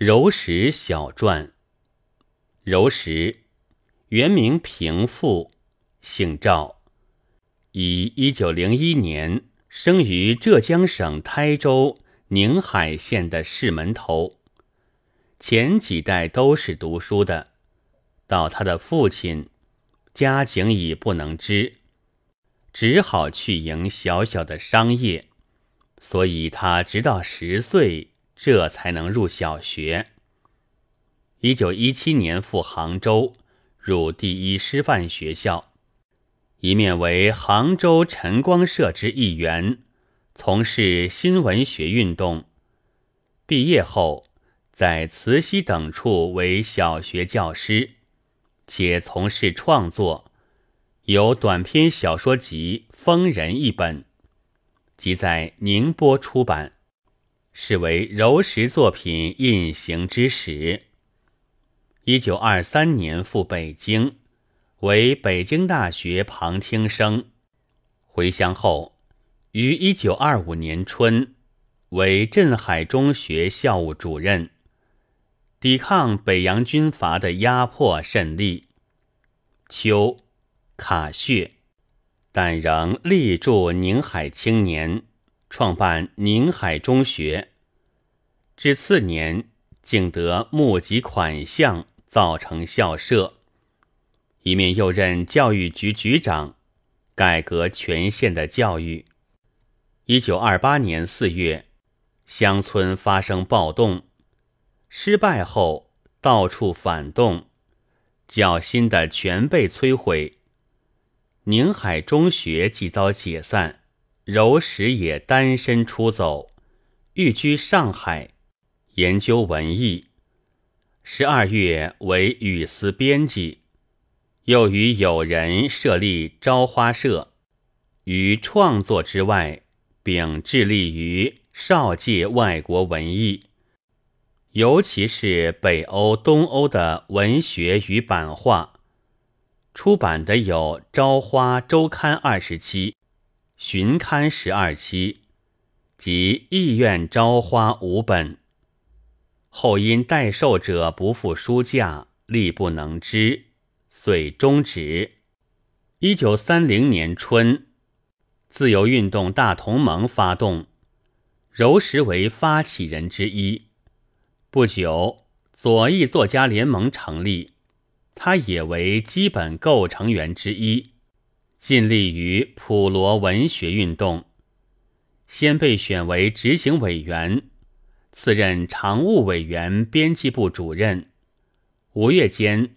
柔石小传。柔石，原名平复，姓赵，以一九零一年生于浙江省台州宁海县的市门头。前几代都是读书的，到他的父亲，家境已不能支，只好去营小小的商业，所以他直到十岁。这才能入小学。一九一七年赴杭州，入第一师范学校，一面为杭州晨光社之一员，从事新文学运动。毕业后，在慈溪等处为小学教师，且从事创作，有短篇小说集《疯人》一本，即在宁波出版。是为柔石作品印行之始。一九二三年赴北京，为北京大学旁听生。回乡后，于一九二五年春为镇海中学校务主任，抵抗北洋军阀的压迫甚厉。秋，卡血，但仍力助宁海青年。创办宁海中学，至次年竟得募集款项，造成校舍。一面又任教育局局长，改革全县的教育。一九二八年四月，乡村发生暴动，失败后到处反动，教新的全被摧毁。宁海中学即遭解散。柔石也单身出走，寓居上海，研究文艺。十二月为语丝编辑，又与友人设立朝花社。于创作之外，并致力于少界外国文艺，尤其是北欧、东欧的文学与版画。出版的有《朝花周刊》二十期。巡刊十二期，及意愿朝花五本。后因代售者不付书价，力不能支，遂终止。一九三零年春，自由运动大同盟发动，柔石为发起人之一。不久，左翼作家联盟成立，他也为基本构成员之一。尽力于普罗文学运动，先被选为执行委员，次任常务委员、编辑部主任。五月间，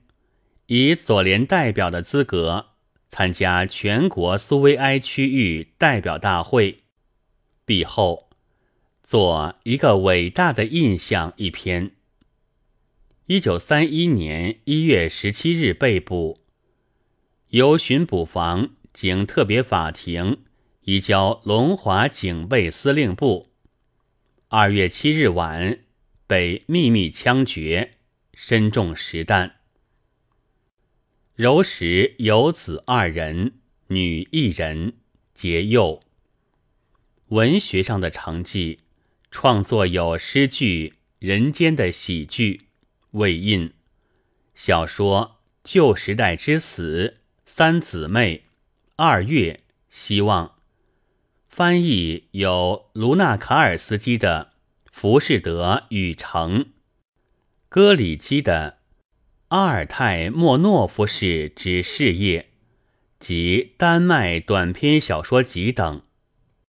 以左联代表的资格参加全国苏维埃区域代表大会。毕后，做一个伟大的印象一篇。一九三一年一月十七日被捕。由巡捕房经特别法庭移交龙华警备司令部。二月七日晚被秘密枪决，身中实弹。柔石有子二人，女一人，皆幼。文学上的成绩，创作有诗句《人间的喜剧》，未印；小说《旧时代之死》。三姊妹，二月希望翻译有卢纳卡尔斯基的《浮士德与城》，戈里基的《阿尔泰莫诺夫氏之事业》及丹麦短篇小说集等。